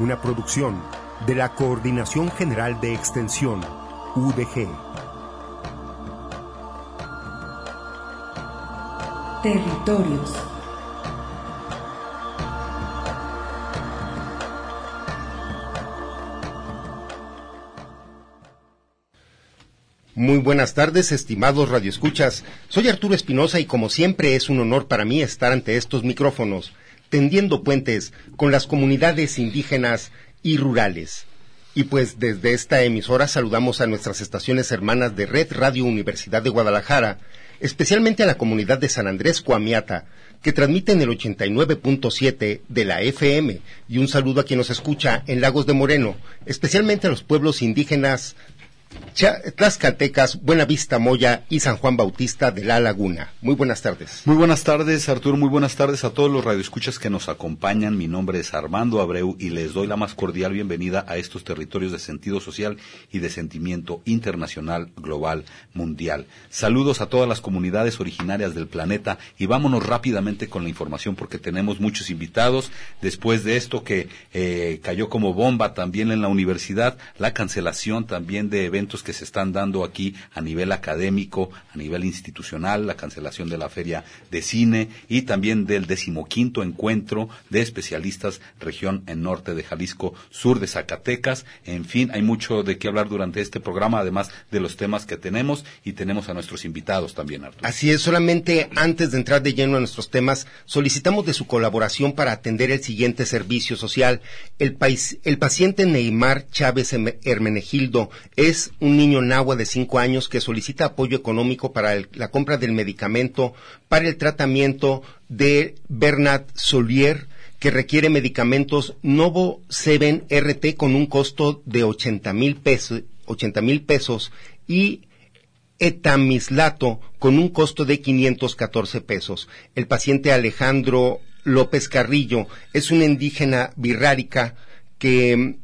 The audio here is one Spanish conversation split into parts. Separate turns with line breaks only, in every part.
Una producción de la Coordinación General de Extensión, UDG.
Territorios.
Muy buenas tardes, estimados radioescuchas. Soy Arturo Espinosa y como siempre es un honor para mí estar ante estos micrófonos, tendiendo puentes con las comunidades indígenas y rurales. Y pues desde esta emisora saludamos a nuestras estaciones hermanas de Red Radio Universidad de Guadalajara, especialmente a la comunidad de San Andrés Coamiata, que transmiten el 89.7 de la FM, y un saludo a quien nos escucha en Lagos de Moreno, especialmente a los pueblos indígenas Tlaxcaltecas, Buenavista Moya y San Juan Bautista de La Laguna. Muy buenas tardes.
Muy buenas tardes, Arturo. Muy buenas tardes a todos los radioescuchas que nos acompañan. Mi nombre es Armando Abreu y les doy la más cordial bienvenida a estos territorios de sentido social y de sentimiento internacional, global, mundial. Saludos a todas las comunidades originarias del planeta y vámonos rápidamente con la información porque tenemos muchos invitados. Después de esto que eh, cayó como bomba también en la universidad, la cancelación también de eventos que se están dando aquí a nivel académico, a nivel institucional, la cancelación de la feria de cine y también del decimoquinto encuentro de especialistas región en norte de Jalisco, sur de Zacatecas. En fin, hay mucho de qué hablar durante este programa, además de los temas que tenemos y tenemos a nuestros invitados también.
Así es, solamente antes de entrar de lleno a nuestros temas, solicitamos de su colaboración para atender el siguiente servicio social. El, país, el paciente Neymar Chávez Hermenegildo es un niño nahua de cinco años que solicita apoyo económico para la compra del medicamento para el tratamiento de Bernard Solier, que requiere medicamentos Novo 7 RT con un costo de 80 mil pesos, 80 mil pesos y etamislato con un costo de 514 pesos. El paciente Alejandro López Carrillo es una indígena birrárica que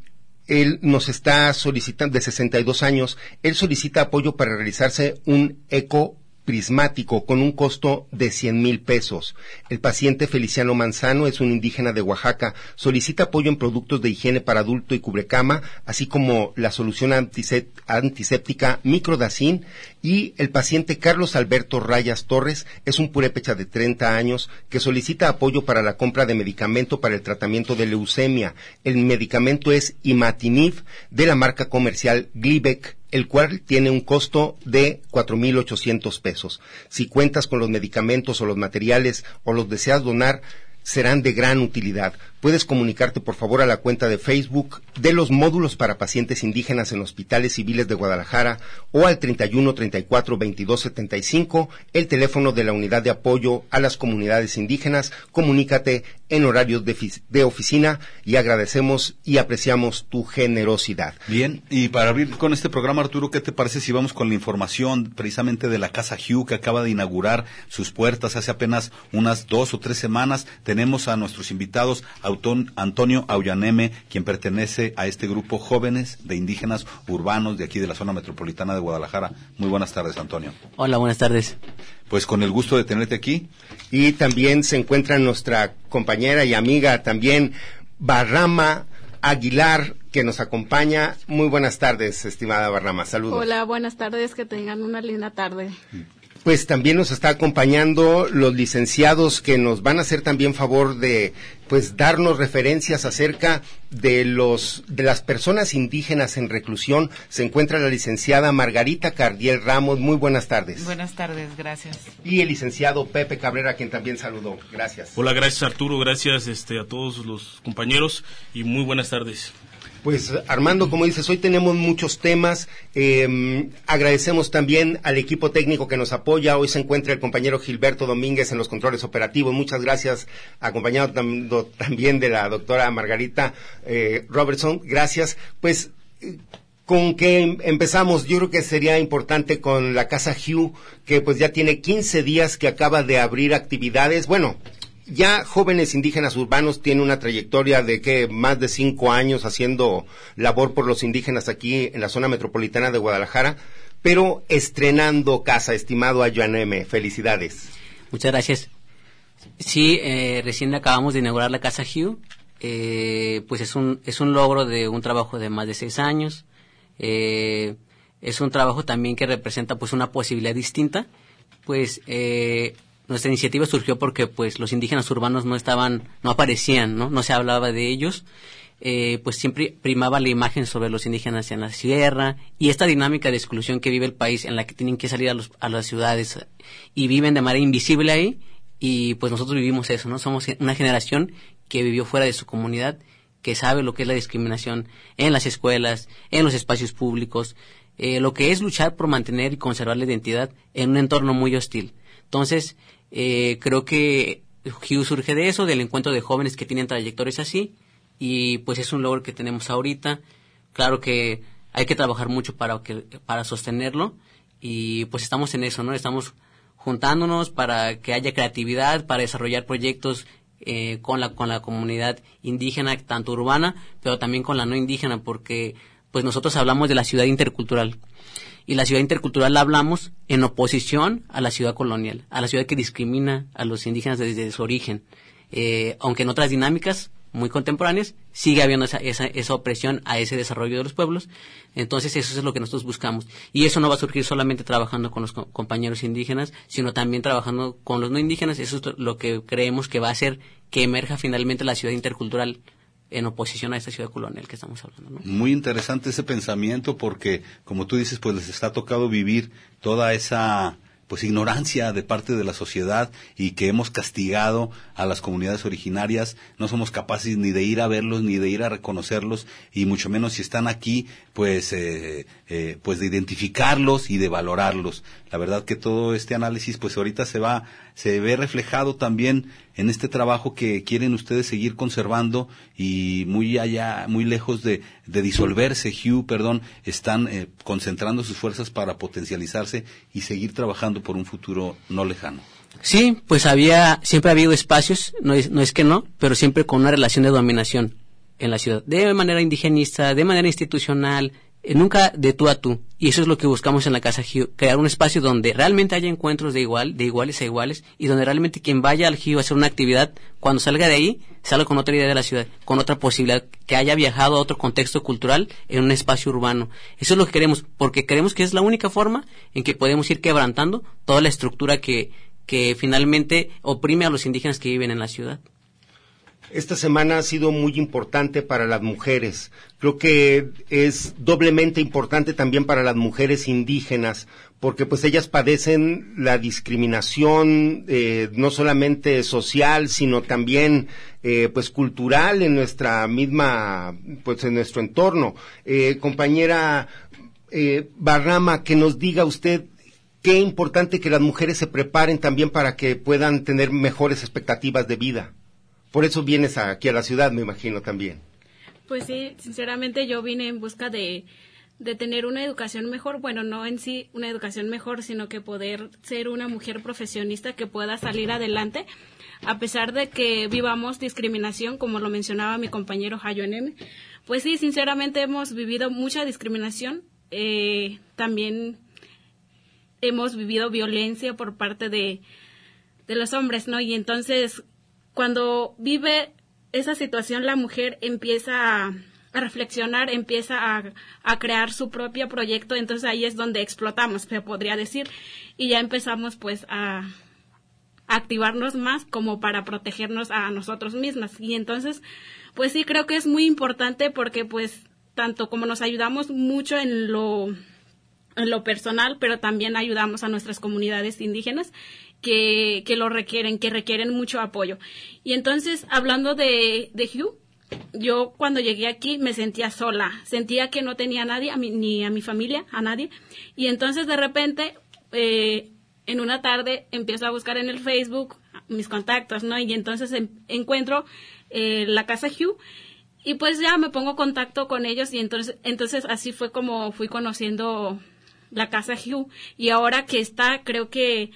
él nos está solicitando, de 62 años, él solicita apoyo para realizarse un eco prismático con un costo de 100 mil pesos. El paciente Feliciano Manzano es un indígena de Oaxaca. Solicita apoyo en productos de higiene para adulto y cubrecama, así como la solución antiséptica Microdacin. Y el paciente Carlos Alberto Rayas Torres es un purépecha de 30 años que solicita apoyo para la compra de medicamento para el tratamiento de leucemia. El medicamento es Imatinib de la marca comercial Glibec el cual tiene un costo de 4.800 pesos. Si cuentas con los medicamentos o los materiales o los deseas donar, serán de gran utilidad. Puedes comunicarte por favor a la cuenta de Facebook de los módulos para pacientes indígenas en hospitales civiles de Guadalajara o al 31 34 22 75, el teléfono de la unidad de apoyo a las comunidades indígenas. Comunícate en horarios de, de oficina y agradecemos y apreciamos tu generosidad.
Bien, y para abrir con este programa, Arturo, ¿qué te parece si vamos con la información precisamente de la Casa Hugh que acaba de inaugurar sus puertas hace apenas unas dos o tres semanas? Tenemos a nuestros invitados Antonio Aullaneme, quien pertenece a este grupo jóvenes de indígenas urbanos de aquí de la zona metropolitana de Guadalajara. Muy buenas tardes, Antonio.
Hola, buenas tardes.
Pues con el gusto de tenerte aquí.
Y también se encuentra nuestra compañera y amiga también, Barrama Aguilar, que nos acompaña. Muy buenas tardes, estimada Barrama. Saludos.
Hola, buenas tardes, que tengan una linda tarde.
Pues también nos está acompañando los licenciados que nos van a hacer también favor de pues darnos referencias acerca de los de las personas indígenas en reclusión. Se encuentra la licenciada Margarita Cardiel Ramos. Muy buenas tardes.
Buenas tardes, gracias.
Y el licenciado Pepe Cabrera, quien también saludó. Gracias.
Hola, gracias Arturo, gracias este a todos los compañeros y muy buenas tardes.
Pues Armando, como dices, hoy tenemos muchos temas. Eh, agradecemos también al equipo técnico que nos apoya. Hoy se encuentra el compañero Gilberto Domínguez en los controles operativos. Muchas gracias, acompañado tam también de la doctora Margarita eh, Robertson. Gracias. Pues eh, con que empezamos, yo creo que sería importante con la Casa Hugh, que pues ya tiene 15 días que acaba de abrir actividades. Bueno, ya jóvenes indígenas urbanos tienen una trayectoria de que más de cinco años haciendo labor por los indígenas aquí en la zona metropolitana de Guadalajara, pero estrenando casa, estimado Ayuaneme. Felicidades.
Muchas gracias. Sí, eh, recién acabamos de inaugurar la casa Hugh. Eh, pues es un, es un logro de un trabajo de más de seis años. Eh, es un trabajo también que representa pues una posibilidad distinta. Pues eh, nuestra iniciativa surgió porque pues los indígenas urbanos no estaban, no aparecían, no, no se hablaba de ellos. Eh, pues siempre primaba la imagen sobre los indígenas en la sierra y esta dinámica de exclusión que vive el país en la que tienen que salir a, los, las ciudades y viven de manera invisible ahí y pues nosotros vivimos eso, ¿no? Somos una generación que vivió fuera de su comunidad, que sabe lo que es la discriminación en las escuelas, en los espacios públicos, eh, lo que es luchar por mantener y conservar la identidad en un entorno muy hostil. Entonces, eh, creo que Hugh surge de eso, del encuentro de jóvenes que tienen trayectorias así, y pues es un logro que tenemos ahorita. Claro que hay que trabajar mucho para, que, para sostenerlo, y pues estamos en eso, ¿no? Estamos juntándonos para que haya creatividad, para desarrollar proyectos eh, con, la, con la comunidad indígena, tanto urbana, pero también con la no indígena, porque pues nosotros hablamos de la ciudad intercultural y la ciudad intercultural la hablamos en oposición a la ciudad colonial, a la ciudad que discrimina a los indígenas desde su origen. Eh, aunque en otras dinámicas muy contemporáneas sigue habiendo esa, esa, esa, opresión a ese desarrollo de los pueblos. Entonces eso es lo que nosotros buscamos. Y eso no va a surgir solamente trabajando con los co compañeros indígenas, sino también trabajando con los no indígenas. Eso es lo que creemos que va a hacer que emerja finalmente la ciudad intercultural en oposición a esta ciudad colonial que estamos hablando. ¿no?
Muy interesante ese pensamiento porque, como tú dices, pues les está tocado vivir toda esa pues ignorancia de parte de la sociedad y que hemos castigado a las comunidades originarias, no somos capaces ni de ir a verlos ni de ir a reconocerlos y mucho menos si están aquí, pues eh, eh, pues de identificarlos y de valorarlos. La verdad que todo este análisis pues ahorita se va se ve reflejado también en este trabajo que quieren ustedes seguir conservando y muy allá, muy lejos de, de disolverse, Hugh, perdón, están eh, concentrando sus fuerzas para potencializarse y seguir trabajando por un futuro no lejano.
Sí, pues había, siempre ha habido espacios, no es, no es que no, pero siempre con una relación de dominación en la ciudad, de manera indigenista, de manera institucional, nunca de tú a tú. Y eso es lo que buscamos en la Casa GIO, crear un espacio donde realmente haya encuentros de igual, de iguales a iguales, y donde realmente quien vaya al GIO a hacer una actividad, cuando salga de ahí, salga con otra idea de la ciudad, con otra posibilidad, que haya viajado a otro contexto cultural en un espacio urbano. Eso es lo que queremos, porque creemos que es la única forma en que podemos ir quebrantando toda la estructura que, que finalmente oprime a los indígenas que viven en la ciudad.
Esta semana ha sido muy importante para las mujeres. Creo que es doblemente importante también para las mujeres indígenas, porque pues ellas padecen la discriminación eh, no solamente social, sino también eh, pues cultural en nuestra misma, pues en nuestro entorno. Eh, compañera eh, Barrama, que nos diga usted qué importante que las mujeres se preparen también para que puedan tener mejores expectativas de vida. Por eso vienes aquí a la ciudad, me imagino también.
Pues sí, sinceramente yo vine en busca de, tener una educación mejor, bueno, no en sí una educación mejor, sino que poder ser una mujer profesionista que pueda salir adelante, a pesar de que vivamos discriminación, como lo mencionaba mi compañero Jayo M. Pues sí, sinceramente hemos vivido mucha discriminación, eh, también hemos vivido violencia por parte de, de los hombres, ¿no? Y entonces cuando vive esa situación, la mujer empieza a, reflexionar, empieza a, a, crear su propio proyecto, entonces ahí es donde explotamos, se podría decir, y ya empezamos pues a, activarnos más como para protegernos a nosotros mismas. Y entonces, pues sí creo que es muy importante porque pues tanto como nos ayudamos mucho en lo en lo personal, pero también ayudamos a nuestras comunidades indígenas que, que lo requieren, que requieren mucho apoyo. Y entonces, hablando de, de Hugh, yo cuando llegué aquí me sentía sola, sentía que no tenía a nadie, a ni a mi familia, a nadie. Y entonces de repente, eh, en una tarde, empiezo a buscar en el Facebook mis contactos, ¿no? Y entonces encuentro eh, la casa Hugh y pues ya me pongo contacto con ellos y entonces, entonces así fue como fui conociendo la casa Hugh y ahora que está creo que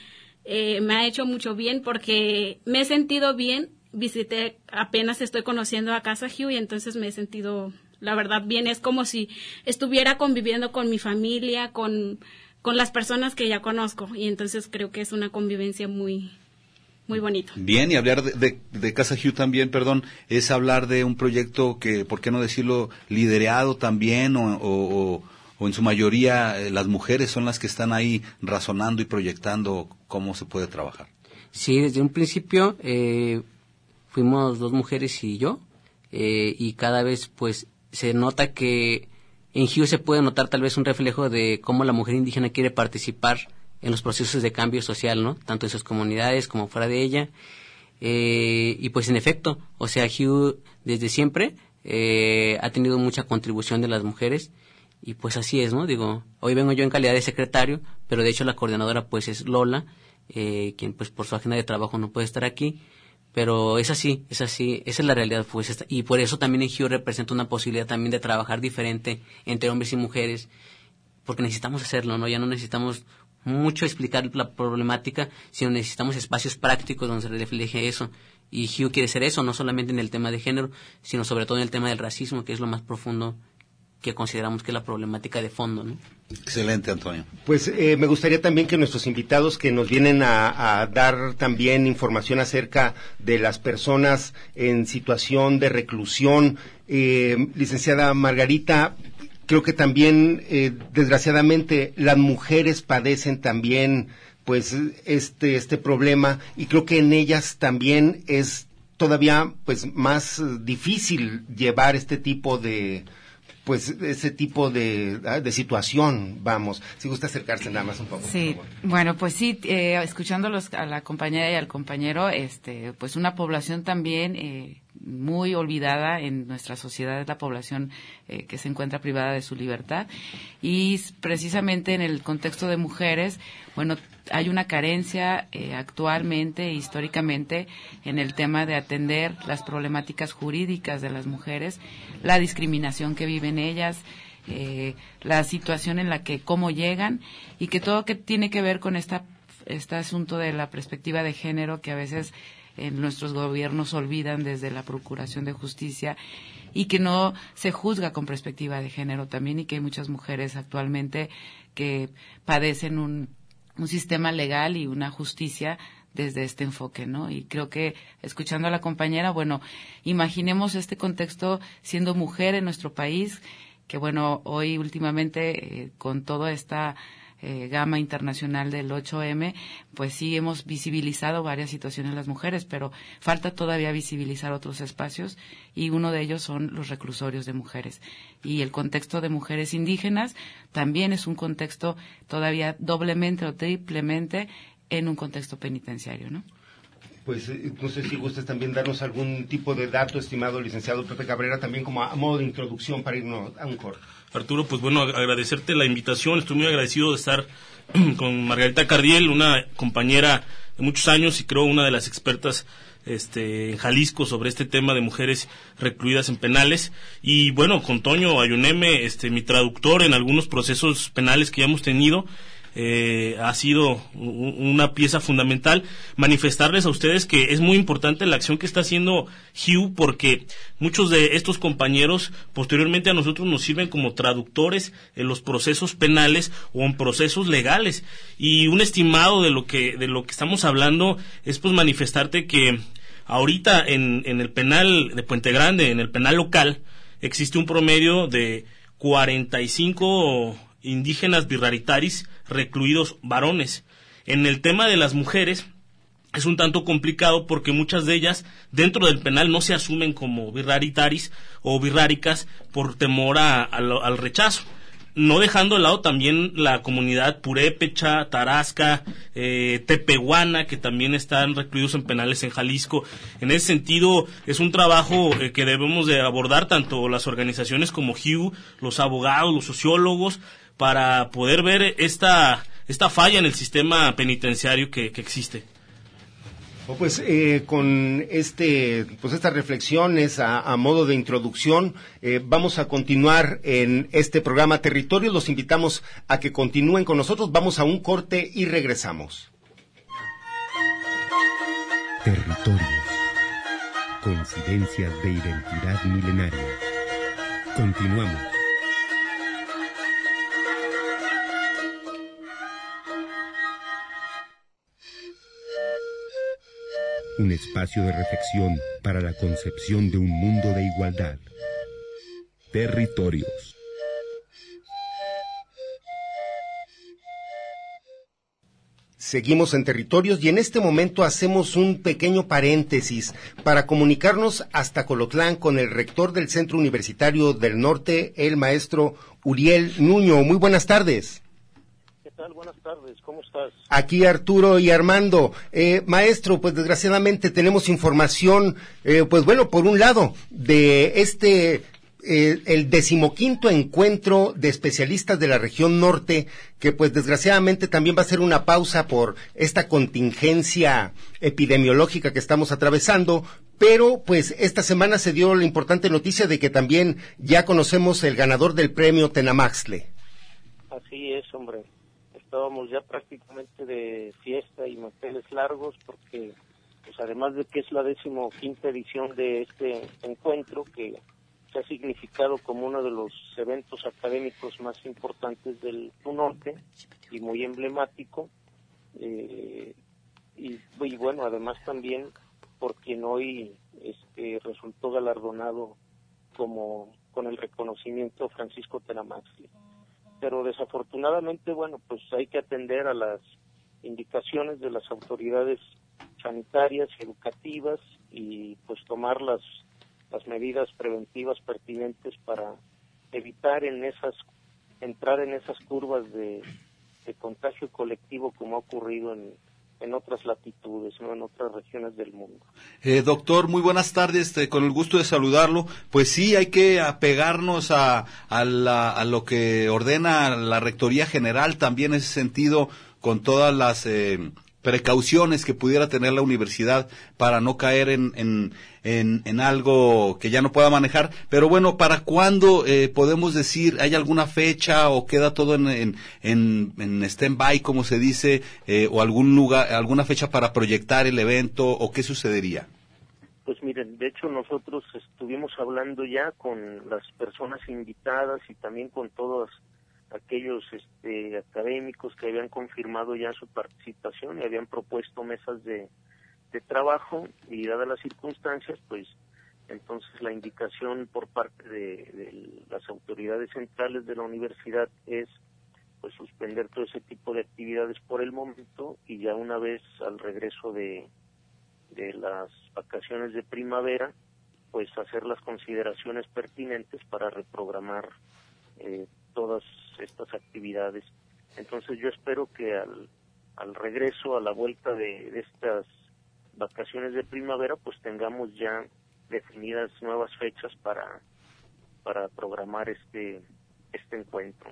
eh, me ha hecho mucho bien porque me he sentido bien visité apenas estoy conociendo a casa Hugh y entonces me he sentido la verdad bien es como si estuviera conviviendo con mi familia con con las personas que ya conozco y entonces creo que es una convivencia muy muy bonito.
Bien, y hablar de, de, Casa Hugh también, perdón, es hablar de un proyecto que, ¿por qué no decirlo?, liderado también o, o, o en su mayoría eh, las mujeres son las que están ahí razonando y proyectando cómo se puede trabajar.
Sí, desde un principio eh, fuimos dos mujeres y yo, eh, y cada vez pues se nota que en Hugh se puede notar tal vez un reflejo de cómo la mujer indígena quiere participar en los procesos de cambio social, ¿no? Tanto en sus comunidades como fuera de ella. y pues en efecto, o sea, Hugh desde siempre ha tenido mucha contribución de las mujeres y pues así es, ¿no? Digo, hoy vengo yo en calidad de secretario, pero de hecho la coordinadora pues es Lola, eh, quien pues por su agenda de trabajo no puede estar aquí, pero es así, es así, esa es la realidad pues y por eso también en GIO representa una posibilidad también de trabajar diferente entre hombres y mujeres, porque necesitamos hacerlo, ¿no? Ya no necesitamos mucho explicar la problemática, sino necesitamos espacios prácticos donde se refleje eso. Y Hugh quiere ser eso, no solamente en el tema de género, sino sobre todo en el tema del racismo, que es lo más profundo que consideramos que es la problemática de fondo. ¿no?
Excelente, Antonio.
Pues eh, me gustaría también que nuestros invitados que nos vienen a, dar también información acerca de las personas en situación de reclusión, eh, licenciada Margarita, creo que también, eh, desgraciadamente, las mujeres padecen también pues este este problema y creo que en ellas también es todavía pues más difícil llevar este tipo de pues ese tipo de, ah, de situación, vamos. Si gusta acercarse nada más un poco.
Sí, bueno, pues sí, eh, escuchándolos a la compañera y al compañero, este, pues una población también eh, muy olvidada en nuestra sociedad es la población eh, que se encuentra privada de su libertad y precisamente en el contexto de mujeres, bueno, hay una carencia eh, actualmente, históricamente, en el tema de atender las problemáticas jurídicas de las mujeres, la discriminación que viven ellas, eh, la situación en la que cómo llegan y que todo que tiene que ver con esta este asunto de la perspectiva de género que a veces en nuestros gobiernos olvidan desde la Procuración de Justicia y que no se juzga con perspectiva de género también y que hay muchas mujeres actualmente que padecen un, un sistema legal y una justicia desde este enfoque, ¿no? Y creo que escuchando a la compañera, bueno, imaginemos este contexto siendo mujer en nuestro país, que bueno, hoy últimamente eh, con toda esta eh, gama internacional del 8M, pues sí hemos visibilizado varias situaciones de las mujeres, pero falta todavía visibilizar otros espacios y uno de ellos son los reclusorios de mujeres. Y el contexto de mujeres indígenas también es un contexto todavía doblemente o triplemente en un contexto penitenciario, ¿no?
Pues eh, no sé si gustes también darnos algún tipo de dato, estimado licenciado Pepe Cabrera, también como a modo de introducción para irnos a un corte.
Arturo, pues bueno, agradecerte la invitación. Estoy muy agradecido de estar con Margarita Cardiel, una compañera de muchos años y creo una de las expertas este, en Jalisco sobre este tema de mujeres recluidas en penales. Y bueno, con Toño Ayuneme, este, mi traductor en algunos procesos penales que ya hemos tenido eh, ha sido una pieza fundamental. Manifestarles a ustedes que es muy importante la acción que está haciendo Hugh porque muchos de estos compañeros posteriormente a nosotros nos sirven como traductores en los procesos penales o en procesos legales. Y un estimado de lo que, de lo que estamos hablando es pues manifestarte que ahorita en, en el penal de Puente Grande, en el penal local, existe un promedio de 45 indígenas birraritaris recluidos varones. En el tema de las mujeres, es un tanto complicado porque muchas de ellas dentro del penal no se asumen como birraritaris o birráricas por temor al rechazo no dejando de lado también la comunidad purépecha, tarasca, eh, tepehuana, que también están recluidos en penales en Jalisco. En ese sentido, es un trabajo eh, que debemos de abordar tanto las organizaciones como HUE, los abogados, los sociólogos, para poder ver esta, esta falla en el sistema penitenciario que existe.
Oh, pues eh, con este, pues estas reflexiones a, modo de introducción, eh, vamos a continuar en este programa Territorio. Los invitamos a que continúen con nosotros. Vamos a un corte y regresamos.
Territorios. Coincidencias de identidad milenaria. Continuamos. Un espacio de reflexión para la concepción de un mundo de igualdad. Territorios.
Seguimos en territorios y en este momento hacemos un pequeño paréntesis para comunicarnos hasta Colotlán con el rector del Centro Universitario del Norte, el maestro Uriel Nuño. Muy buenas tardes.
Buenas tardes, ¿cómo estás?
Aquí Arturo y Armando. Eh, maestro, pues desgraciadamente tenemos información, eh, pues bueno, por un lado, de este eh, el decimoquinto encuentro de especialistas de la región norte, que pues desgraciadamente también va a ser una pausa por esta contingencia epidemiológica que estamos atravesando, pero pues esta semana se dio la importante noticia de que también ya conocemos el ganador del premio Tenamaxle.
Así es, hombre estábamos ya prácticamente de fiesta y manteles largos porque pues además de que es la decimoquinta edición de este encuentro que se ha significado como uno de los eventos académicos más importantes del norte y muy emblemático eh, y, bueno además también por quien hoy este resultó galardonado como con el reconocimiento Francisco Tenamaxli pero desafortunadamente, bueno, pues hay que atender a las indicaciones de las autoridades sanitarias educativas y pues tomar las, las medidas preventivas pertinentes para evitar en esas entrar en esas curvas de, de contagio colectivo como ha ocurrido en, en otras latitudes, ¿no? en otras regiones del mundo.
Eh, doctor, muy buenas tardes, eh, con el gusto de saludarlo. Pues sí, hay que apegarnos a, a, la, a lo que ordena la Rectoría General, también en ese sentido, con todas las eh, precauciones que pudiera tener la universidad para no caer en, en, en, algo que ya no pueda manejar. Pero bueno, ¿para cuándo eh, podemos decir, hay alguna fecha o queda todo en, en, en, stand-by, como se dice, eh, o algún lugar, alguna fecha para proyectar el evento o qué sucedería?
Pues miren, de hecho nosotros estuvimos hablando ya con las personas invitadas y también con todas aquellos este, académicos que habían confirmado ya su participación y habían propuesto mesas de, de trabajo y dadas las circunstancias, pues entonces la indicación por parte de, las autoridades centrales de la universidad es pues suspender todo ese tipo de actividades por el momento y ya una vez al regreso de, de las vacaciones de primavera pues hacer las consideraciones pertinentes para reprogramar eh, todas estas actividades. Entonces yo espero que al, al regreso, a la vuelta de, estas vacaciones de primavera, pues tengamos ya definidas nuevas fechas para, para programar este, este encuentro.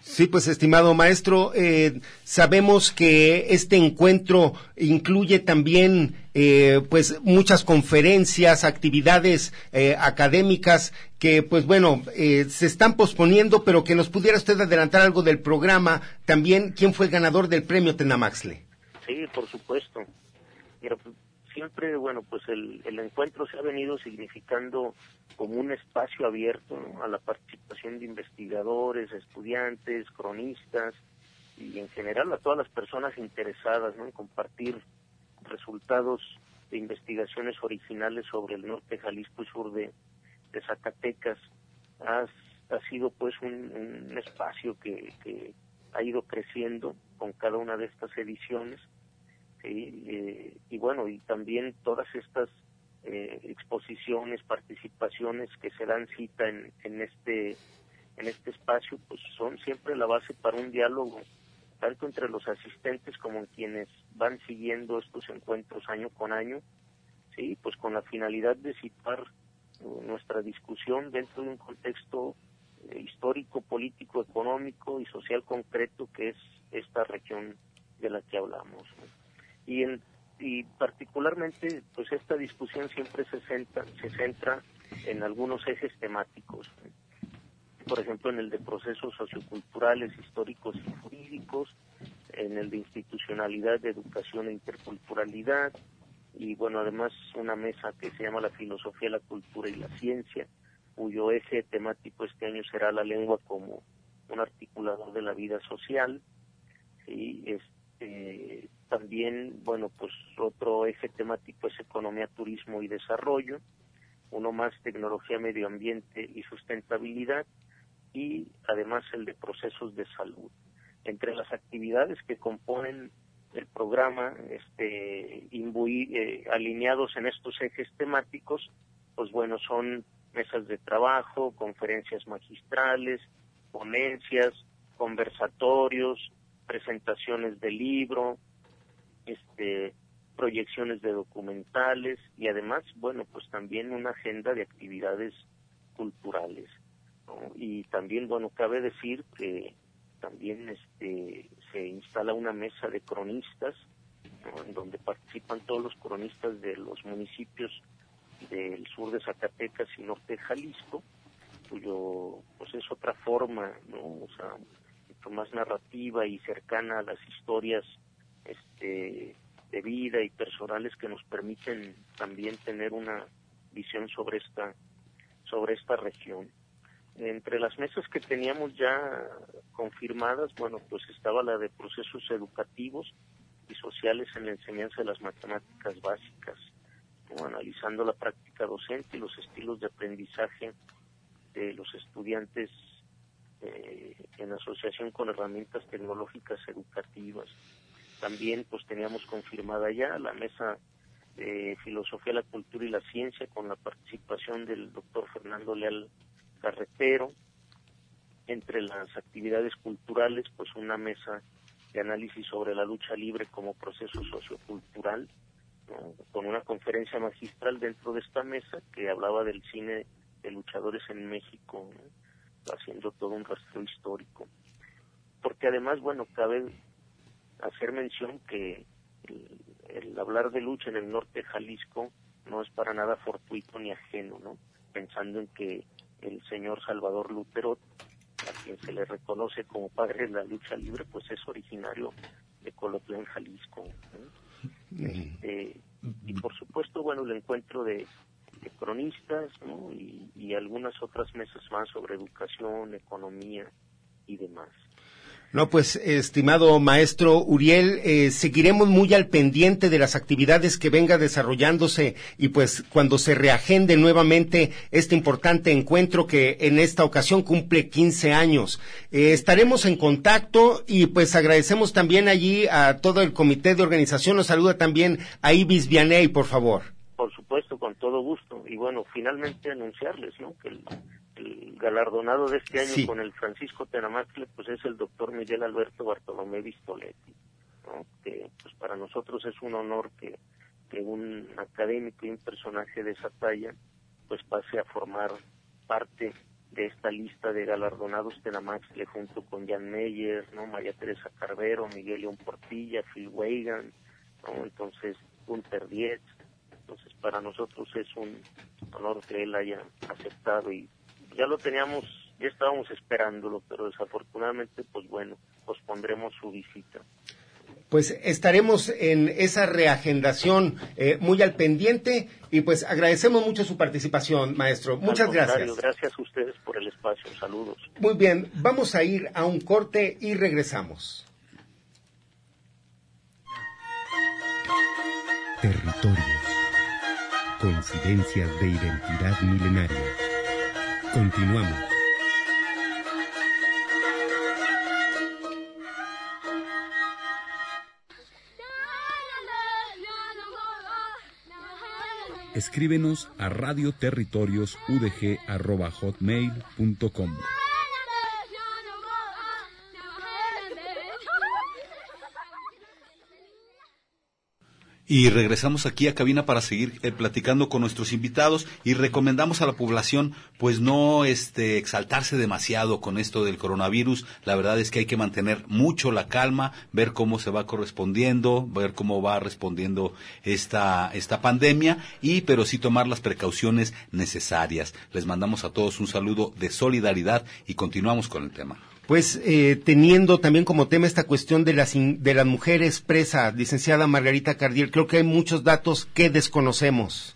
Sí, pues estimado maestro, eh, sabemos que este encuentro incluye también eh, pues muchas conferencias, actividades eh, académicas que pues bueno se están posponiendo, pero que nos pudiera usted adelantar algo del programa. También, ¿quién fue el ganador del premio Tenamaxle?
Sí, por supuesto siempre, bueno, pues el, encuentro se ha venido significando como un espacio abierto a la participación de investigadores, estudiantes, cronistas y en general a todas las personas interesadas en compartir resultados de investigaciones originales sobre el norte Jalisco y sur de, Zacatecas. Ha, sido pues un, espacio que, ha ido creciendo con cada una de estas ediciones eh, y bueno y también todas estas eh, exposiciones participaciones que se dan cita en, en este en este espacio pues son siempre la base para un diálogo tanto entre los asistentes como en quienes van siguiendo estos encuentros año con año sí pues con la finalidad de situar nuestra discusión dentro de un contexto eh, histórico, político, económico y social concreto que es esta región de la que hablamos. Y, en, y particularmente, pues esta discusión siempre se centra, se centra en algunos ejes temáticos. Por ejemplo, en el de procesos socioculturales, históricos y jurídicos, en el de institucionalidad, de educación e interculturalidad, y bueno, además una mesa que se llama la filosofía, la cultura y la ciencia, cuyo eje temático este año será la lengua como un articulador de la vida social. y Este, también, bueno, pues otro eje temático es economía, turismo y desarrollo, uno más tecnología, medio ambiente y sustentabilidad, y además el de procesos de salud. Entre las actividades que componen el programa, este, eh, alineados en estos ejes temáticos, pues bueno, son mesas de trabajo, conferencias magistrales, ponencias, conversatorios, presentaciones de libro, este, proyecciones de documentales y además, bueno, pues también una agenda de actividades culturales. Y también, bueno, cabe decir que también este, se instala una mesa de cronistas, en donde participan todos los cronistas de los municipios del sur de Zacatecas y norte de Jalisco, cuyo pues es otra forma, ¿no? O sea, mucho más narrativa y cercana a las historias este de vida y personales que nos permiten también tener una visión sobre esta sobre esta región. Entre las mesas que teníamos ya confirmadas, bueno, pues estaba la de procesos educativos y sociales en la enseñanza de las matemáticas básicas, analizando la práctica docente y los estilos de aprendizaje de los estudiantes eh, en asociación con herramientas tecnológicas educativas. También pues teníamos confirmada ya la mesa de filosofía, la cultura y la ciencia con la participación del doctor Fernando Leal carretero. Entre las actividades culturales, pues una mesa de análisis sobre la lucha libre como proceso sociocultural, con una conferencia magistral dentro de esta mesa que hablaba del cine de luchadores en México, haciendo todo un rastro histórico. Porque además, bueno, cabe hacer mención que el, hablar de lucha en el norte de Jalisco no es para nada fortuito ni ajeno, ¿no? Pensando en que el señor Salvador Lutero, a quien se le reconoce como padre de la lucha libre, pues es originario de Colotlán, Jalisco. Este, y por supuesto, bueno, el encuentro de, cronistas y, y algunas otras mesas más sobre educación, economía y demás.
No, pues, estimado maestro Uriel, eh, seguiremos muy al pendiente de las actividades que venga desarrollándose y pues cuando se reagende nuevamente este importante encuentro que en esta ocasión cumple 15 años. Eh, estaremos en contacto y pues agradecemos también allí a todo el comité de organización. Nos saluda también a Ibis Vianey, por favor.
Por supuesto, con todo gusto. Y bueno, finalmente anunciarles, ¿no? Que el galardonado de este año con el Francisco Tenamacle, pues es el doctor Miguel Alberto Bartolomé Vistoletti, que pues para nosotros es un honor que, que un académico y un personaje de esa talla pues pase a formar parte de esta lista de galardonados Tenamacle junto con Jan Meyer, ¿no? María Teresa Carvero, Miguel León Portilla, Phil Weigand, ¿no? entonces Gunter Dietz, entonces para nosotros es un honor que él haya aceptado y ya lo teníamos, ya estábamos esperándolo, pero desafortunadamente, pues bueno, pospondremos su visita.
Pues estaremos en esa reagendación eh, muy al pendiente y pues agradecemos mucho su participación, maestro. Muchas gracias.
Gracias a ustedes por el espacio. Saludos.
Muy bien, vamos a ir a un corte y regresamos.
Territorios. Coincidencias de identidad milenaria Continuamos. Escríbenos a radioterritoriosudg.hotmail.com.
Y regresamos aquí a cabina para seguir eh, platicando con nuestros invitados y recomendamos a la población pues no este exaltarse demasiado con esto del coronavirus. La verdad es que hay que mantener mucho la calma, ver cómo se va correspondiendo, ver cómo va respondiendo esta esta pandemia y pero sí tomar las precauciones necesarias. Les mandamos a todos un saludo de solidaridad y continuamos con el tema.
Pues eh, teniendo también como tema esta cuestión de las, de las mujeres presas, licenciada Margarita Cardiel, creo que hay muchos datos que desconocemos.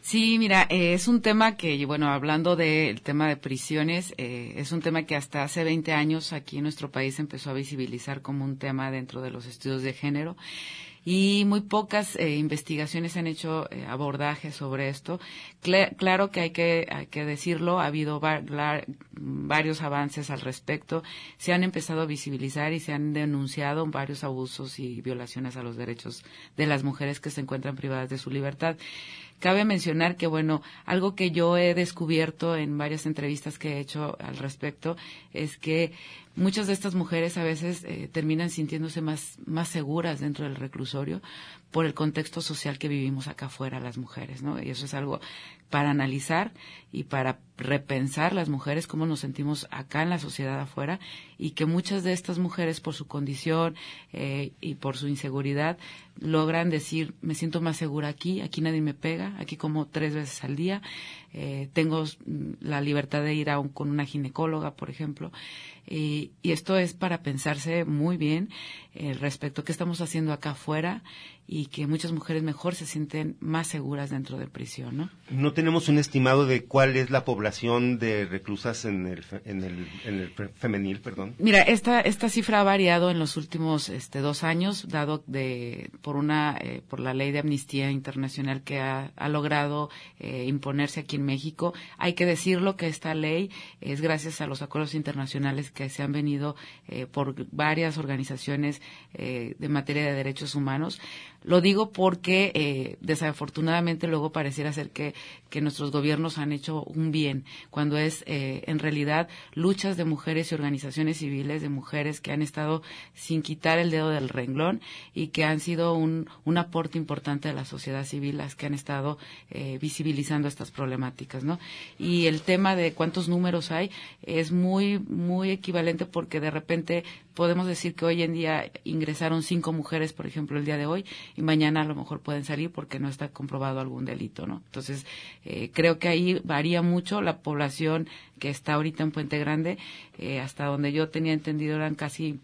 Sí, mira, eh, es un tema que, bueno, hablando del tema de prisiones, eh, es un tema que hasta hace 20 años aquí en nuestro país empezó a visibilizar como un tema dentro de los estudios de género y muy pocas eh, investigaciones han hecho eh, abordaje sobre esto. claro que hay, que hay que decirlo, ha habido varios avances al respecto, se han empezado a visibilizar y se han denunciado varios abusos y violaciones a los derechos de las mujeres que se encuentran privadas de su libertad. Cabe mencionar que, bueno, algo que yo he descubierto en varias entrevistas que he hecho al respecto es que muchas de estas mujeres a veces eh, terminan sintiéndose más, más seguras dentro del reclusorio por el contexto social que vivimos acá afuera las mujeres, ¿no? Y eso es algo para analizar y para repensar las mujeres cómo nos sentimos acá en la sociedad afuera y que muchas de estas mujeres por su condición eh, y por su inseguridad logran decir me siento más segura aquí, aquí nadie me pega, aquí como tres veces al día, eh, tengo la libertad de ir a con una ginecóloga, por ejemplo, y, y esto es para pensarse muy bien eh, respecto a qué estamos haciendo acá afuera y que muchas mujeres mejor se sienten más seguras dentro de prisión, ¿no?
No tenemos un estimado de cuál es la población de reclusas en el, en el, en el femenil, perdón.
Mira, esta, esta cifra ha variado en los últimos este, dos años, dado de, por, una, eh, por la ley de amnistía internacional que ha, ha logrado eh, imponerse aquí en México. Hay que decirlo que esta ley es gracias a los acuerdos internacionales que se han venido eh, por varias organizaciones eh, de materia de derechos humanos. Lo digo porque eh, desafortunadamente luego pareciera ser que, que, nuestros gobiernos han hecho un bien, cuando es eh, en realidad luchas de mujeres y organizaciones civiles, de mujeres que han estado sin quitar el dedo del renglón y que han sido un, un aporte importante a la sociedad civil, las que han estado visibilizando estas problemáticas, ¿no? Y el tema de cuántos números hay es muy, muy equivalente porque de repente podemos decir que hoy en día ingresaron cinco mujeres, por ejemplo, el día de hoy, y mañana a lo mejor pueden salir porque no está comprobado algún delito, ¿no? Entonces, eh, creo que ahí varía mucho la población que está ahorita en Puente Grande, eh, hasta donde yo tenía entendido eran casi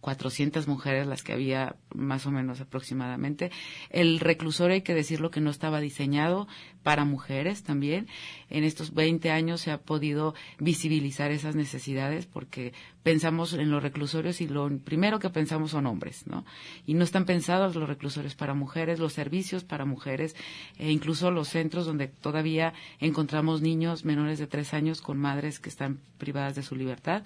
400 mujeres las que había más o menos aproximadamente. El reclusorio, hay que decirlo que no estaba diseñado para mujeres también. En estos 20 años se ha podido visibilizar esas necesidades porque pensamos en los reclusorios y lo primero que pensamos son hombres, ¿no? Y no están pensados los reclusorios para mujeres, los servicios para mujeres, e incluso los centros donde todavía encontramos niños menores de tres años con madres que están privadas de su libertad.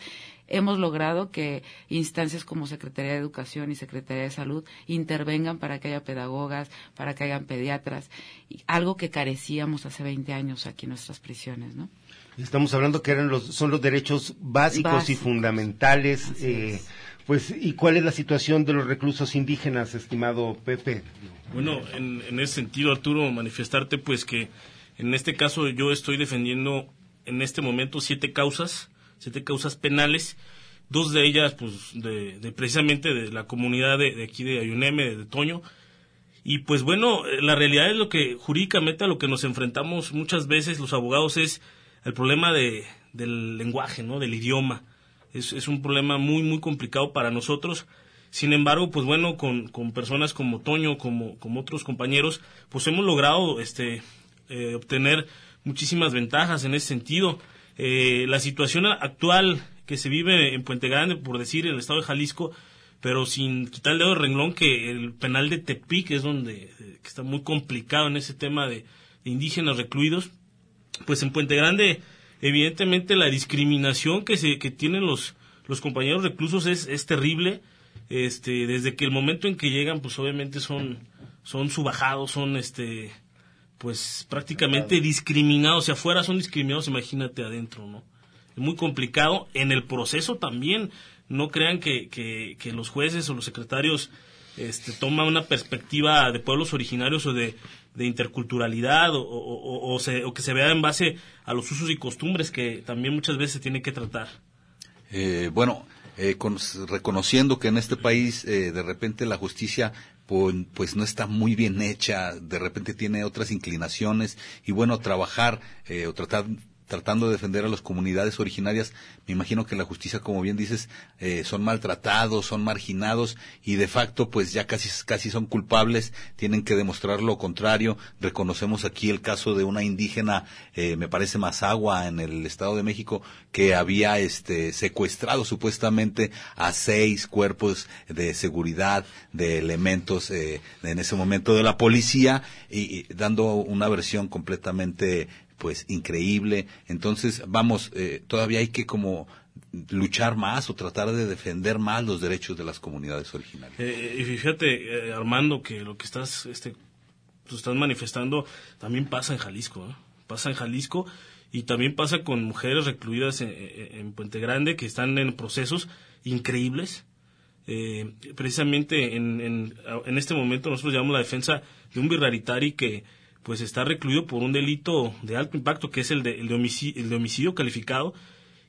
Hemos logrado que instancias como Secretaría de Educación y Secretaría de Salud intervengan para que haya pedagogas, para que hayan pediatras, algo que carecíamos hace 20 años aquí en nuestras prisiones, ¿no?
Estamos hablando que eran los, son los derechos básicos, y fundamentales. Eh, pues, ¿y cuál es la situación de los reclusos indígenas, estimado Pepe?
Bueno, en, en ese sentido, Arturo, manifestarte pues que en este caso yo estoy defendiendo en este momento siete causas, siete causas penales dos de ellas pues de, precisamente de la comunidad de, aquí de Ayuneme, de, Toño. Y pues bueno, la realidad es lo que jurídicamente a lo que nos enfrentamos muchas veces los abogados es el problema de, del lenguaje, ¿no? Del idioma. Es, es un problema muy, muy complicado para nosotros. Sin embargo, pues bueno, con, con personas como Toño, como, como otros compañeros, pues hemos logrado este, eh, obtener muchísimas ventajas en ese sentido. Eh, la situación actual que se vive en Puente Grande, por decir, en el estado de Jalisco, pero sin quitar el dedo de renglón que el penal de Tepic es donde eh, está muy complicado en ese tema de, indígenas recluidos, pues en Puente Grande evidentemente la discriminación que se que tienen los los compañeros reclusos es, es terrible. Este desde que el momento en que llegan pues obviamente son son subajados son este pues prácticamente discriminados. Si afuera son discriminados imagínate adentro no es muy complicado en el proceso también. No crean que, que, que los jueces o los secretarios este, toman una perspectiva de pueblos originarios o de, de interculturalidad o, o, o, se, o, que se vea en base a los usos y costumbres que también muchas veces se tiene que tratar.
Eh, bueno, eh, con, reconociendo que en este país eh, de repente la justicia pues, no está muy bien hecha, de repente tiene otras inclinaciones y bueno, trabajar eh, o tratar tratando de defender a las comunidades originarias, me imagino que la justicia, como bien dices, eh, son maltratados, son marginados y de facto pues ya casi, casi son culpables, tienen que demostrar lo contrario. Reconocemos aquí el caso de una indígena, eh, me parece Mazagua, en el Estado de México, que había este, secuestrado supuestamente a seis cuerpos de seguridad, de elementos eh, en ese momento de la policía y, y dando una versión completamente pues increíble. Entonces, vamos, eh, todavía hay que como luchar más o tratar de defender más los derechos de las comunidades originarias.
Eh, y fíjate, eh, Armando, que lo que estás, este, pues estás manifestando también pasa en Jalisco, ¿eh? pasa en Jalisco y también pasa con mujeres recluidas en, en Puente Grande que están en procesos increíbles. Eh, precisamente en, en, este momento nosotros llevamos la defensa de un birraritari que pues está recluido por un delito de alto impacto que es el de, el de, homicidio, calificado.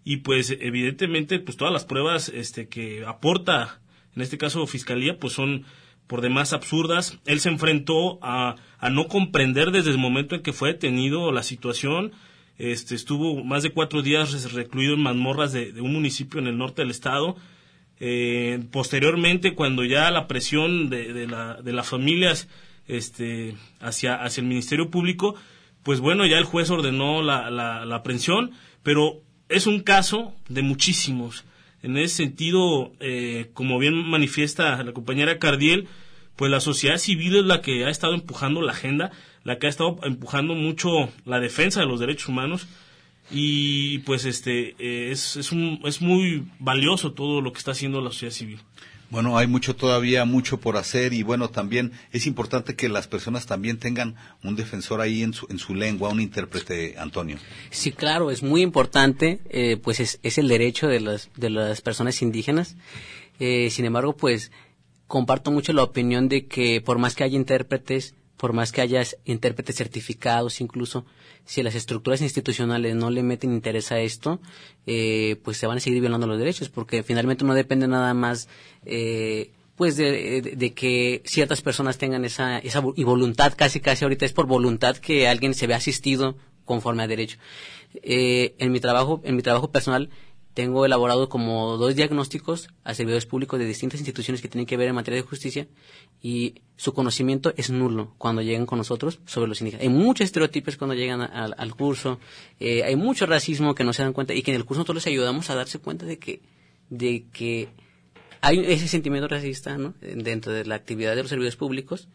Y pues evidentemente pues todas las pruebas este que aporta en este caso fiscalía pues son por demás absurdas. Él se enfrentó a, no comprender desde el momento en que fue detenido la situación. Este estuvo más de cuatro días recluido en mazmorras de, de un municipio en el norte del estado. Eh, posteriormente cuando ya la presión de, de, la, de las familias este, hacia, hacia el Ministerio Público, pues bueno, ya el juez ordenó la, la, la aprehensión, pero es un caso de muchísimos. En ese sentido, eh, como bien manifiesta la compañera Cardiel, pues la sociedad civil es la que ha estado empujando la agenda, la que ha estado empujando mucho la defensa de los derechos humanos y pues este eh, es, es, un, es muy valioso todo lo que está haciendo la sociedad civil.
Bueno, hay mucho todavía, mucho por hacer y bueno, también es importante que las personas también tengan un defensor ahí en su, en su lengua, un intérprete, Antonio.
Sí, claro, es muy importante, eh, pues es, es, el derecho de las, de las personas indígenas. Eh, sin embargo, pues comparto mucho la opinión de que por más que haya intérpretes, por más que haya intérpretes certificados incluso, si las estructuras institucionales no le meten interés a esto, eh, pues se van a seguir violando los derechos, porque finalmente no depende nada más eh, pues de, que ciertas personas tengan esa, esa y voluntad, casi casi ahorita es por voluntad que alguien se ve asistido conforme a derecho. Eh, en mi trabajo, en mi trabajo personal, tengo elaborado como dos diagnósticos a servidores públicos de distintas instituciones que tienen que ver en materia de justicia y su conocimiento es nulo cuando llegan con nosotros sobre los indígenas. Hay muchos estereotipos cuando llegan al curso, eh, hay mucho racismo que no se dan cuenta y que en el curso nosotros les ayudamos a darse cuenta de que, de que hay ese sentimiento racista ¿no? dentro de la actividad de los servidores públicos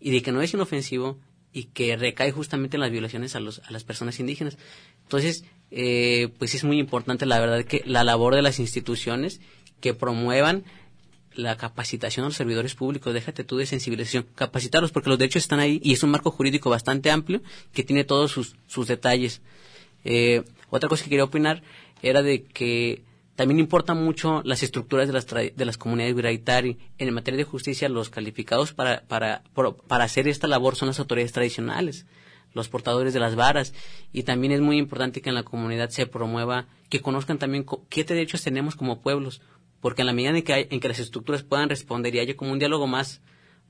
y de que no es inofensivo y que recae justamente en las violaciones a, los, a las personas indígenas. Entonces, eh, pues es muy importante la verdad que la labor de las instituciones que promuevan la capacitación a los servidores públicos, déjate tú de sensibilización, capacitarlos porque los derechos están ahí y es un marco jurídico bastante amplio que tiene todos sus, sus detalles. Eh, otra cosa que quería opinar era de que también importan mucho las estructuras de las, de las comunidades Viraitari. En materia de justicia, los calificados para, para, para hacer esta labor son las autoridades tradicionales los portadores de las varas. Y también es muy importante que en la comunidad se promueva, que conozcan también qué derechos tenemos como pueblos, porque en la medida en que, en que las estructuras puedan responder y haya como un diálogo más,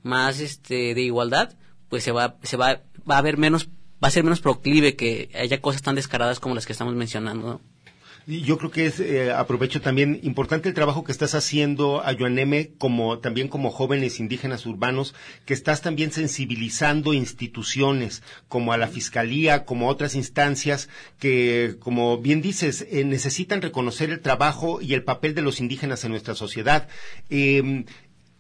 más este, de igualdad, pues se va, se va, va a haber menos, va a ser menos proclive que haya cosas tan descaradas como las que estamos mencionando. ¿no?
Yo creo que es, eh, aprovecho también, importante el trabajo que estás haciendo, Ayuaneme, como, también como jóvenes indígenas urbanos, que estás también sensibilizando instituciones, como a la Fiscalía, como a otras instancias, que, como bien dices, eh, necesitan reconocer el trabajo y el papel de los indígenas en nuestra sociedad. Eh,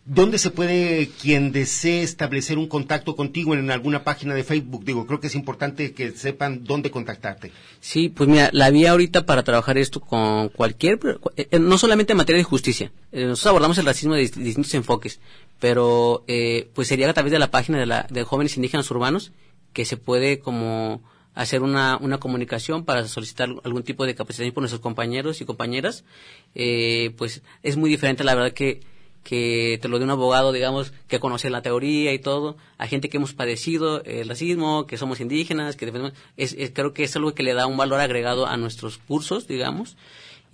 ¿Dónde se puede quien desee establecer un contacto contigo en alguna página de Facebook? Digo, creo que es importante que sepan dónde contactarte.
Sí, pues mira, la vía ahorita para trabajar esto con cualquier, eh, no solamente en materia de justicia, eh, nosotros abordamos el racismo de distintos enfoques, pero eh, pues sería a través de la página de, la, de jóvenes indígenas urbanos que se puede como hacer una, una comunicación para solicitar algún tipo de capacitación por nuestros compañeros y compañeras, pues es muy diferente la verdad que que te lo de un abogado, digamos, que conoce la teoría y todo, a gente que hemos padecido el racismo, que somos indígenas, que es, creo que es algo que le da un valor agregado a nuestros cursos, digamos,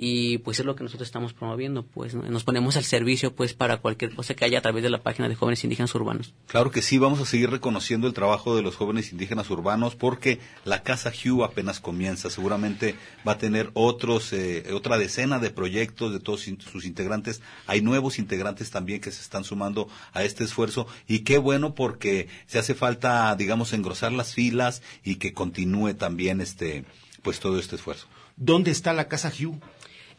y pues es lo que nosotros estamos promoviendo, pues nos ponemos al servicio pues para cualquier cosa que haya a través de la página de jóvenes indígenas urbanos.
Claro que sí, vamos a seguir reconociendo el trabajo de los jóvenes indígenas urbanos porque la Casa Hugh apenas comienza, seguramente va a tener otros eh, otra decena de proyectos de todos sus integrantes, hay nuevos integrantes también que se están sumando a este esfuerzo y qué bueno porque se hace falta digamos engrosar las filas y que continúe también este pues todo este esfuerzo.
¿Dónde está la Casa Hugh?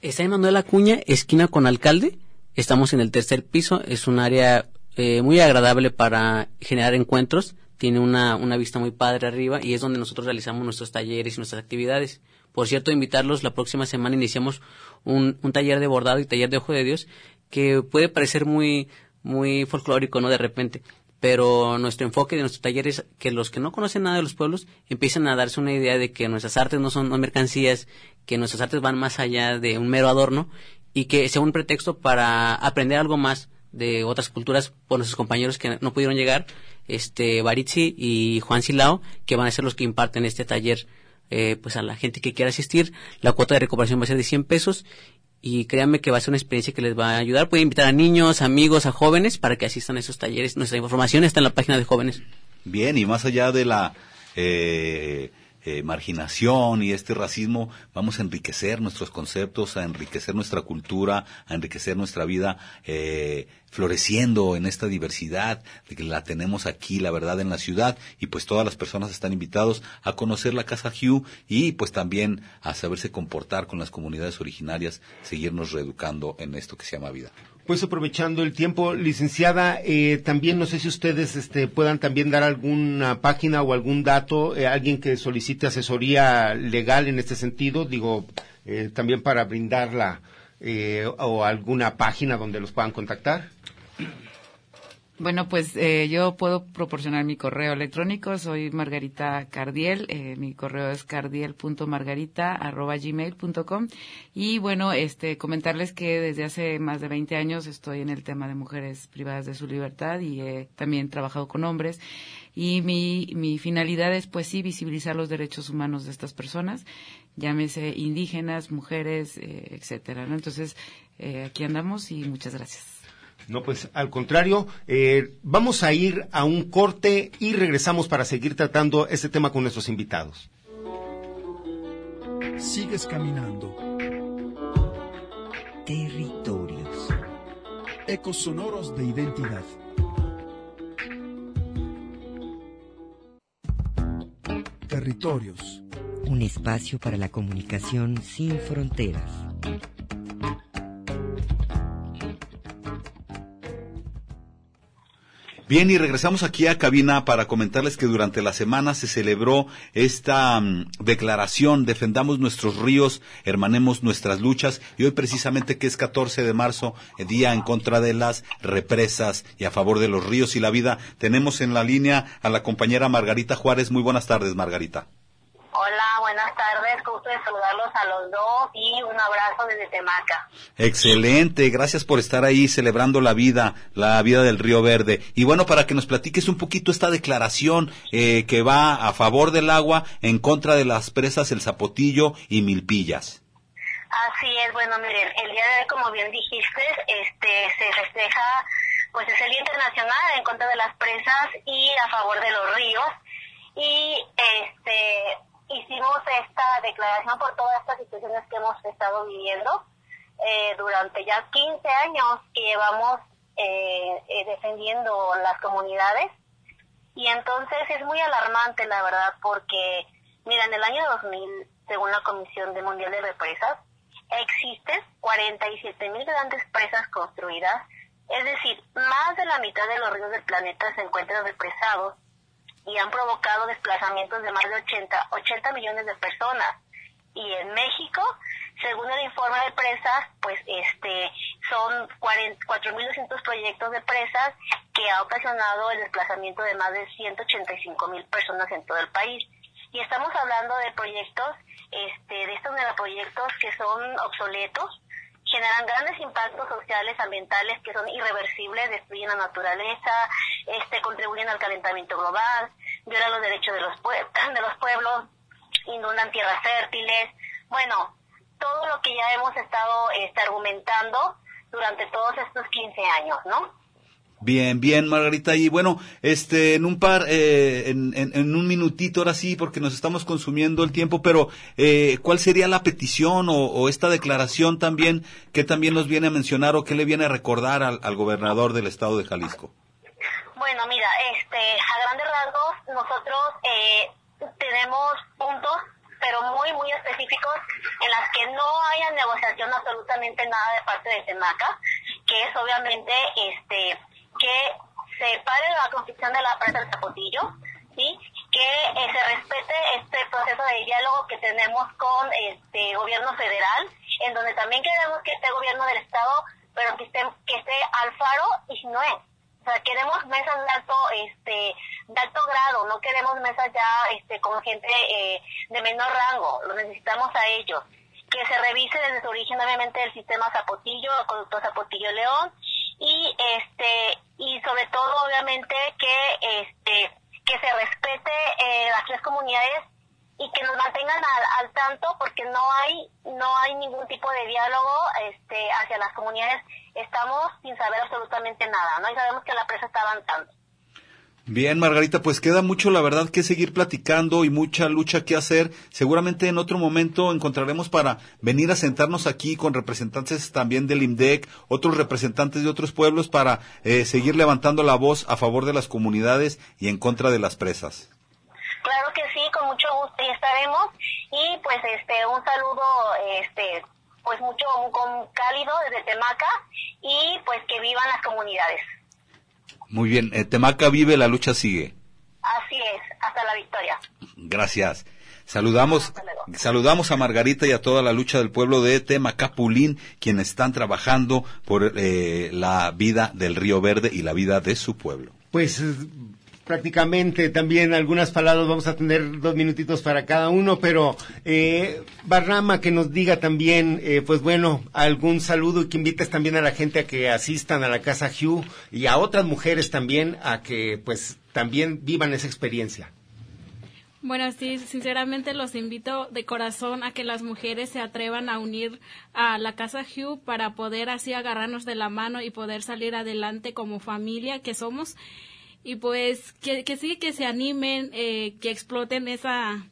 Está en Manuel Acuña, esquina con alcalde. Estamos en el tercer piso. Es un área eh, muy agradable para generar encuentros. Tiene una, una vista muy padre arriba y es donde nosotros realizamos nuestros talleres y nuestras actividades. Por cierto, invitarlos, la próxima semana iniciamos un, un taller de bordado y taller de ojo de Dios que puede parecer muy, muy folclórico, ¿no? De repente pero nuestro enfoque de nuestro taller es que los que no conocen nada de los pueblos empiecen a darse una idea de que nuestras artes no son mercancías, que nuestras artes van más allá de un mero adorno y que sea un pretexto para aprender algo más de otras culturas por nuestros compañeros que no pudieron llegar, este Baritzi y Juan Silao, que van a ser los que imparten este taller eh, pues a la gente que quiera asistir. La cuota de recuperación va a ser de 100 pesos y créanme que va a ser una experiencia que les va a ayudar. Pueden invitar a niños, amigos, a jóvenes para que asistan a esos talleres. Nuestra información está en la página de jóvenes.
Bien, y más allá de la eh, eh, marginación y este racismo, vamos a enriquecer nuestros conceptos, a enriquecer nuestra cultura, a enriquecer nuestra vida, eh, floreciendo en esta diversidad de que la tenemos aquí, la verdad, en la ciudad, y pues todas las personas están invitados a conocer la Casa Hugh y pues también a saberse comportar con las comunidades originarias, seguirnos reeducando en esto que se llama vida.
Pues aprovechando el tiempo, licenciada, eh, también no sé si ustedes este, puedan también dar alguna página o algún dato, eh, alguien que solicite asesoría legal en este sentido, digo, eh, también para brindarla o alguna página donde los puedan contactar.
Bueno, pues eh, yo puedo proporcionar mi correo electrónico. Soy Margarita Cardiel. Eh, mi correo es cardiel.margarita.gmail.com. Y bueno, este, comentarles que desde hace más de 20 años estoy en el tema de mujeres privadas de su libertad y he también trabajado con hombres. Y mi, mi finalidad es, pues sí, visibilizar los derechos humanos de estas personas, llámese indígenas, mujeres, eh, etcétera. ¿no? Entonces, aquí andamos y muchas gracias.
No, pues al contrario, eh, vamos a ir a un corte y regresamos para seguir tratando este tema con nuestros invitados.
Sigues caminando.
Territorios.
Ecos sonoros de identidad. Territorios.
Un espacio para la comunicación sin fronteras.
Bien, y regresamos aquí a cabina para comentarles que durante la semana se celebró esta mm, declaración, defendamos nuestros ríos, hermanemos nuestras luchas, y hoy precisamente que es 14 de marzo, día en contra de las represas y a favor de los ríos y la vida, tenemos en la línea a la compañera Margarita Juárez. Muy buenas tardes, Margarita.
Hola, buenas tardes. Gusto de saludarlos a los dos y un abrazo desde Temaca.
Excelente, gracias por estar ahí celebrando la vida, la vida del Río Verde. Y bueno, para que nos platiques un poquito esta declaración eh, que va a favor del agua, en contra de las presas El Zapotillo y Milpillas.
Así es, bueno, miren, el día de hoy, como bien dijiste, este, se festeja, pues es el Día Internacional en contra de las presas y a favor de los ríos. Y este hicimos esta declaración por todas estas situaciones que hemos estado viviendo eh, durante ya 15 años que llevamos eh, eh, defendiendo las comunidades. Y entonces es muy alarmante la verdad porque mira en el año 2000 según la Comisión de Mundial de Represas existen 47 mil grandes presas construidas Es decir, más de la mitad de los ríos del planeta se encuentran represados y han provocado desplazamientos de más de 80, 80 millones de personas. Y en México, según el informe de presas, pues este son 4.200 proyectos de presas que ha ocasionado el desplazamiento de más de 185.000 personas en todo el país. Y estamos hablando de proyectos, este, de estos megaproyectos que son obsoletos, generan grandes impactos sociales, ambientales que son irreversibles, destruyen la naturaleza, este, contribuyen al calentamiento global, violan los derechos de los, de los pueblos, inundan tierras fértiles. Bueno, todo lo que ya hemos estado este, argumentando durante todos estos 15 años, ¿no?
Bien, bien, Margarita. Y bueno, este, en un par, eh, en, en, un minutito ahora sí, porque nos estamos consumiendo el tiempo, pero eh, ¿cuál sería la petición o, esta declaración también que también nos viene a mencionar o qué le viene a recordar al, al gobernador del estado de Jalisco?
Bueno, mira, este, a grandes rasgos, nosotros eh, tenemos puntos pero muy, muy específicos en las que no haya negociación absolutamente nada de parte de Temaca, que es obviamente este que se pare la construcción de la presa del Zapotillo, ¿sí? que eh, se respete este proceso de diálogo que tenemos con este gobierno federal, en donde también queremos que esté gobierno del estado, pero que esté, que esté al faro y es. O sea, queremos mesas de alto, este, de alto grado, no queremos mesas ya este, con gente eh, de menor rango, lo necesitamos a ellos. Que se revise desde su origen, obviamente, el sistema Zapotillo, el conducto Zapotillo-León, y este y sobre todo obviamente que este que se respete eh, las tres comunidades y que nos mantengan al, al, tanto porque no hay no hay ningún tipo de diálogo este hacia las comunidades. Estamos sin saber absolutamente nada no y sabemos que la presa está avanzando
Bien, Margarita, pues queda mucho, la verdad, que seguir platicando y mucha lucha que hacer. Seguramente en otro momento encontraremos para venir a sentarnos aquí con representantes también del IMDEC, otros representantes de otros pueblos para eh, seguir levantando la voz a favor de las comunidades y en contra de las presas.
Claro que sí, con mucho gusto y estaremos. Y pues este un saludo este pues mucho con cálido desde Temaca y pues que vivan las comunidades.
Muy bien, eh, Temaca vive, la lucha sigue.
Así es, hasta la victoria.
Gracias. Saludamos, saludamos a Margarita y a toda la lucha del pueblo de Temacapulín, quienes están trabajando por eh, la vida del Río Verde y la vida de su pueblo.
Pues prácticamente también algunas palabras, vamos a tener dos minutitos para cada uno, pero eh, Barrama que nos diga también, eh, pues bueno, algún saludo y que invites también a la gente a que asistan a la Casa Hugh y a otras mujeres también a que pues también vivan esa experiencia.
Bueno, sí, sinceramente los invito de corazón a que las mujeres se atrevan a unir a la Casa Hugh para poder así agarrarnos de la mano y poder salir adelante como familia que somos y pues que, que sí, que se animen, eh, que exploten esa,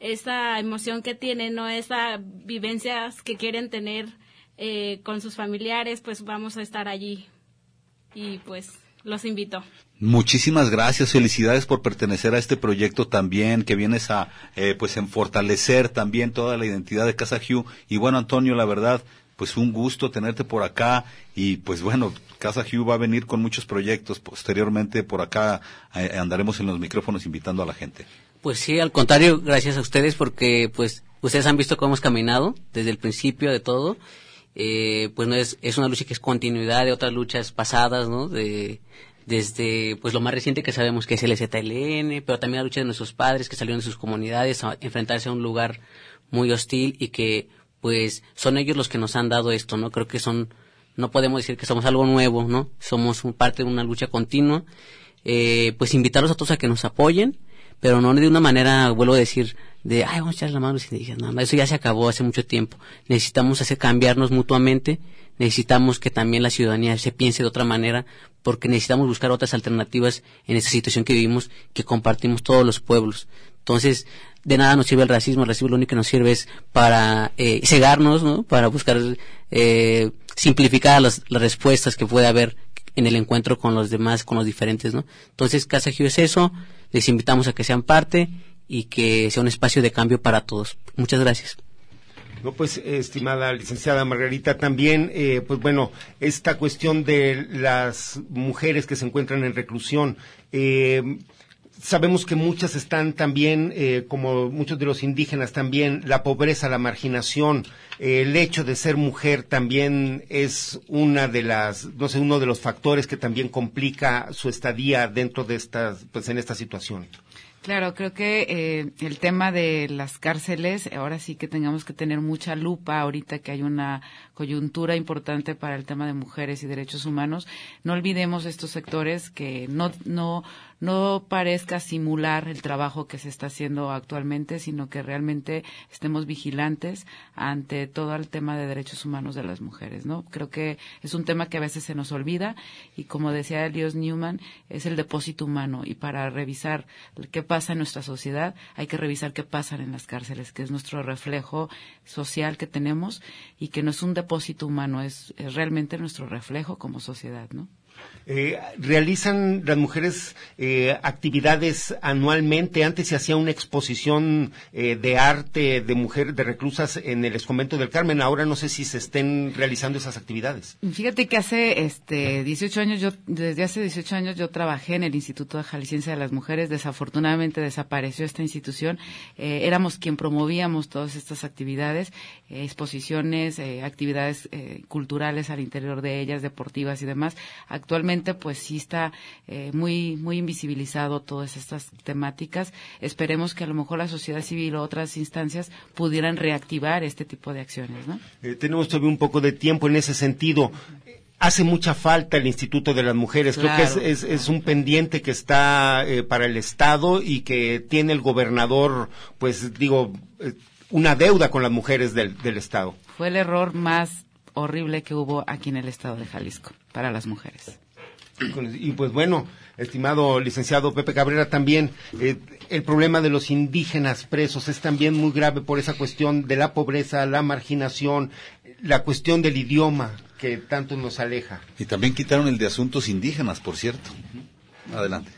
esa emoción que tienen, ¿no? Esas vivencias que quieren tener eh, con sus familiares, pues vamos a estar allí. Y pues los invito.
Muchísimas gracias, felicidades por pertenecer a este proyecto también, que vienes a, eh, pues, en fortalecer también toda la identidad de Casa Hugh. Y bueno, Antonio, la verdad, pues un gusto tenerte por acá y pues bueno, Casa Hugh va a venir con muchos proyectos. Posteriormente por acá eh, andaremos en los micrófonos invitando a la gente.
Pues sí, al contrario, gracias a ustedes porque pues ustedes han visto cómo hemos caminado desde el principio de todo. Eh, pues no es, es una lucha que es continuidad de otras luchas pasadas, ¿no? De, desde pues lo más reciente que sabemos que es el ZLN, pero también la lucha de nuestros padres que salieron de sus comunidades a enfrentarse a un lugar muy hostil y que pues son ellos los que nos han dado esto, ¿no? Creo que son, no podemos decir que somos algo nuevo, ¿no? Somos parte de una lucha continua. Eh, pues invitarlos a todos a que nos apoyen, pero no de una manera, vuelvo a decir, de, ay, vamos a echar la mano no, eso ya se acabó hace mucho tiempo. Necesitamos hacer cambiarnos mutuamente, necesitamos que también la ciudadanía se piense de otra manera, porque necesitamos buscar otras alternativas en esta situación que vivimos, que compartimos todos los pueblos. Entonces, de nada nos sirve el racismo, el racismo lo único que nos sirve es para eh, cegarnos, ¿no? Para buscar eh, simplificar las, respuestas que puede haber en el encuentro con los demás, con los diferentes, ¿no? Entonces, Casa Gio es eso, les invitamos a que sean parte y que sea un espacio de cambio para todos. Muchas gracias.
No, pues, estimada licenciada Margarita, también, eh, pues bueno, esta cuestión de las mujeres que se encuentran en reclusión, eh, sabemos que muchas están también, eh, como muchos de los indígenas también, la pobreza, la marginación, eh, el hecho de ser mujer también es una de las, no sé, uno de los factores que también complica su estadía dentro de estas, pues en esta situación.
Claro, creo que eh, el tema de las cárceles, ahora sí que tengamos que tener mucha lupa ahorita que hay una coyuntura importante para el tema de mujeres y derechos humanos. No olvidemos estos sectores que no, no, no parezca simular el trabajo que se está haciendo actualmente, sino que realmente estemos vigilantes ante todo el tema de derechos humanos de las mujeres, ¿no? Creo que es un tema que a veces se nos olvida y como decía Elios Newman, es el depósito humano y para revisar qué pasa en nuestra sociedad hay que revisar qué pasa en las cárceles, que es nuestro reflejo social que tenemos y que no es un depósito humano, es, es realmente nuestro reflejo como sociedad, ¿no?
Eh, realizan las mujeres eh, actividades anualmente. Antes se hacía una exposición eh, de arte de mujeres, de reclusas en el convento del Carmen. Ahora no sé si se estén realizando esas actividades.
Fíjate que hace este 18 años, yo desde hace 18 años yo trabajé en el Instituto de Jalisciense de las Mujeres. Desafortunadamente desapareció esta institución. Eh, éramos quien promovíamos todas estas actividades, eh, exposiciones, actividades culturales al interior de ellas, deportivas y demás. Actualmente, pues sí está muy muy invisibilizado todas estas temáticas. Esperemos que a lo mejor la sociedad civil o otras instancias pudieran reactivar este tipo de acciones, ¿no?
tenemos todavía un poco de tiempo en ese sentido hace mucha falta el Instituto de las Mujeres. Creo que es, es, es, un pendiente que está eh, para el Estado y que tiene el gobernador, pues digo, eh, una deuda con las mujeres del, del Estado.
Fue el error más horrible que hubo aquí en el Estado de Jalisco para las mujeres.
Y pues bueno, estimado licenciado Pepe Cabrera, también eh, el problema de los indígenas presos es también muy grave por esa cuestión de la pobreza, la marginación, la cuestión del idioma que tanto nos aleja.
Y también quitaron el de asuntos indígenas, por cierto. Adelante.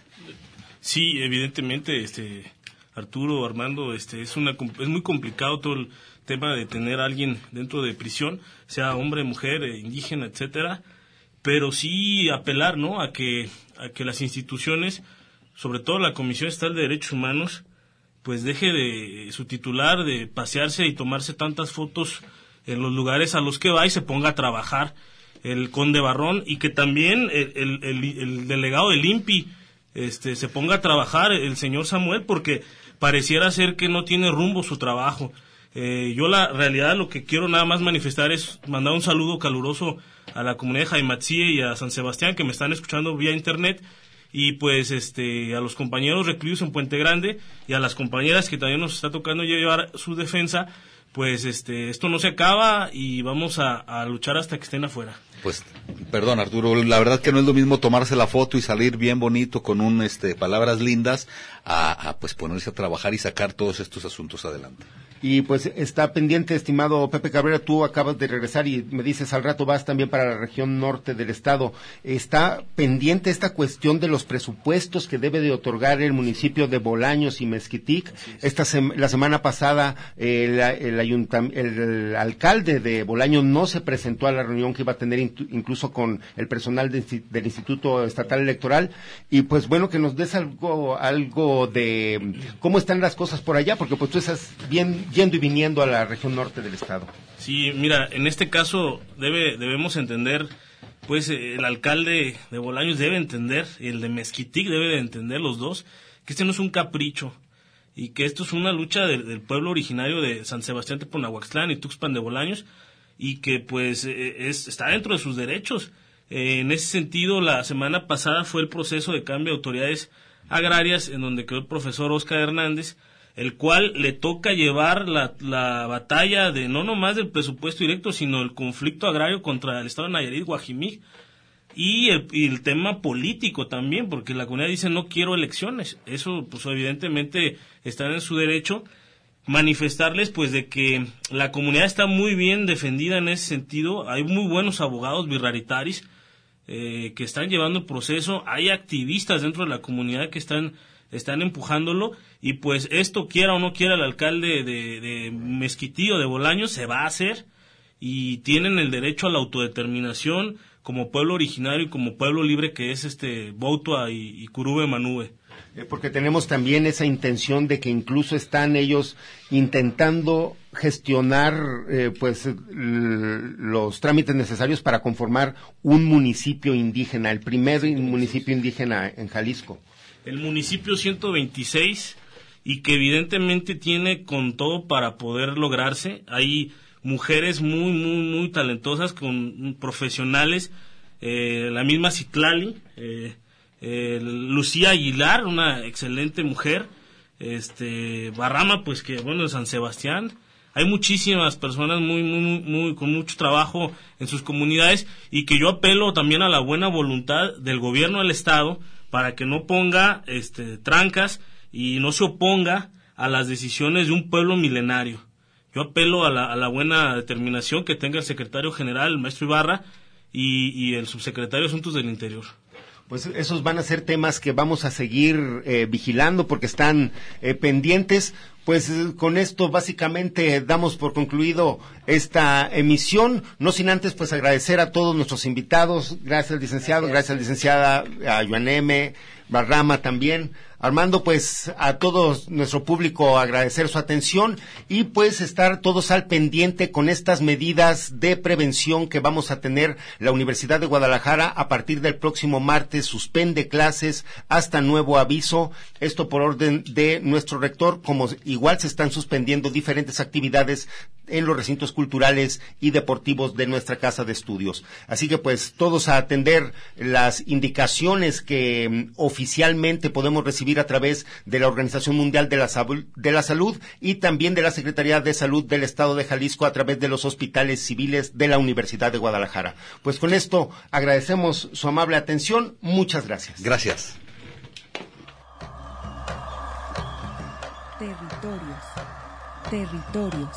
Sí, evidentemente, este Arturo, Armando, este es una es muy complicado todo el tema de tener a alguien dentro de prisión, sea hombre, mujer, eh, indígena, etcétera, pero sí apelar, ¿no? A que a que las instituciones, sobre todo la Comisión Estatal de Derechos Humanos, pues deje de su titular de pasearse y tomarse tantas fotos en los lugares a los que va y se ponga a trabajar el conde Barrón y que también el, el, delegado del INPI este, se ponga a trabajar el señor Samuel porque pareciera ser que no tiene rumbo su trabajo. Eh, yo la realidad lo que quiero nada más manifestar es mandar un saludo caluroso a la comunidad de Jaimatsie y a San Sebastián que me están escuchando vía internet y pues este a los compañeros recluidos en Puente Grande y a las compañeras que también nos está tocando llevar su defensa pues este, esto no se acaba y vamos a, luchar hasta que estén afuera.
Pues, perdón Arturo, la verdad que no es lo mismo tomarse la foto y salir bien bonito con un, este, palabras lindas a, a pues ponerse a trabajar y sacar todos estos asuntos adelante.
Y pues está pendiente, estimado Pepe Cabrera, tú acabas de regresar y me dices al rato vas también para la región norte del estado. Está pendiente esta cuestión de los presupuestos que debe de otorgar el municipio de Bolaños y Mezquitic. Esta la semana pasada el, el, el, alcalde de Bolaños no se presentó a la reunión que iba a tener incluso con el personal del Instituto Estatal Electoral. Y pues bueno, que nos des algo, algo de cómo están las cosas por allá, porque pues tú estás bien yendo y viniendo a la región norte del estado.
Sí, mira, en este caso debe, debemos entender, pues el alcalde de Bolaños debe entender, el de Mezquitic debe de entender los dos, que este no es un capricho y que esto es una lucha del pueblo originario de San Sebastián de Ponahuaxtlán y Tuxpan de Bolaños y que pues e, es, está dentro de sus derechos. Eh, en ese sentido, la semana pasada fue el proceso de cambio de autoridades agrarias en donde quedó el profesor Oscar Hernández el cual le toca llevar la, la, batalla de no nomás del presupuesto directo, sino el conflicto agrario contra el Estado de Nayarit, Guajimí, y el, tema político también, porque la comunidad dice no quiero elecciones. Eso, pues evidentemente, están en su derecho. Manifestarles, pues, de que la comunidad está muy bien defendida en ese sentido. Hay muy buenos abogados birraritaris eh, que están llevando el proceso. Hay activistas dentro de la comunidad que están están empujándolo y pues esto quiera o no quiera el alcalde de, de Mezquitío, de Bolaños, se va a hacer y tienen el derecho a la autodeterminación como pueblo originario y como pueblo libre que es este Boutua y, y Curube Manube.
Eh, porque tenemos también esa intención de que incluso están ellos intentando gestionar eh, pues los trámites necesarios para conformar un municipio indígena, el primer municipio indígena en Jalisco.
El municipio 126 y que evidentemente tiene con todo para poder lograrse. Hay mujeres muy, muy, muy talentosas, con profesionales, eh, la misma Citlali, eh, eh, Lucía Aguilar, una excelente mujer, este Barrama, pues que bueno, de San Sebastián. Hay muchísimas personas muy, muy, muy, muy- con mucho trabajo en sus comunidades y que yo apelo también a la buena voluntad del gobierno del estado para que no ponga este trancas y no se oponga a las decisiones de un pueblo milenario. Yo apelo a la, buena determinación que tenga el secretario general, el maestro Ibarra, y, y el subsecretario de Asuntos del Interior.
Pues esos van a ser temas que vamos a seguir eh, vigilando porque están eh, pendientes. Pues eh, con esto básicamente damos por concluido esta emisión, no sin antes pues agradecer a todos nuestros invitados, gracias al licenciado, gracias, al licenciada, a Joaneme, Barrama también. Armando, pues a todo nuestro público agradecer su atención y pues estar todos al pendiente con estas medidas de prevención que vamos a tener. La Universidad de Guadalajara a partir del próximo martes suspende clases hasta nuevo aviso. Esto por orden de nuestro rector, como igual se están suspendiendo diferentes actividades en los recintos culturales y deportivos de nuestra casa de estudios. Así que pues todos a atender las indicaciones que mm, oficialmente podemos recibir a través de la Organización Mundial de la, Sabu- de la Salud y también de la Secretaría de Salud del Estado de Jalisco a través de los hospitales civiles de la Universidad de Guadalajara. Pues con esto agradecemos su amable atención. Muchas gracias.
Gracias.
Territorios. Territorios.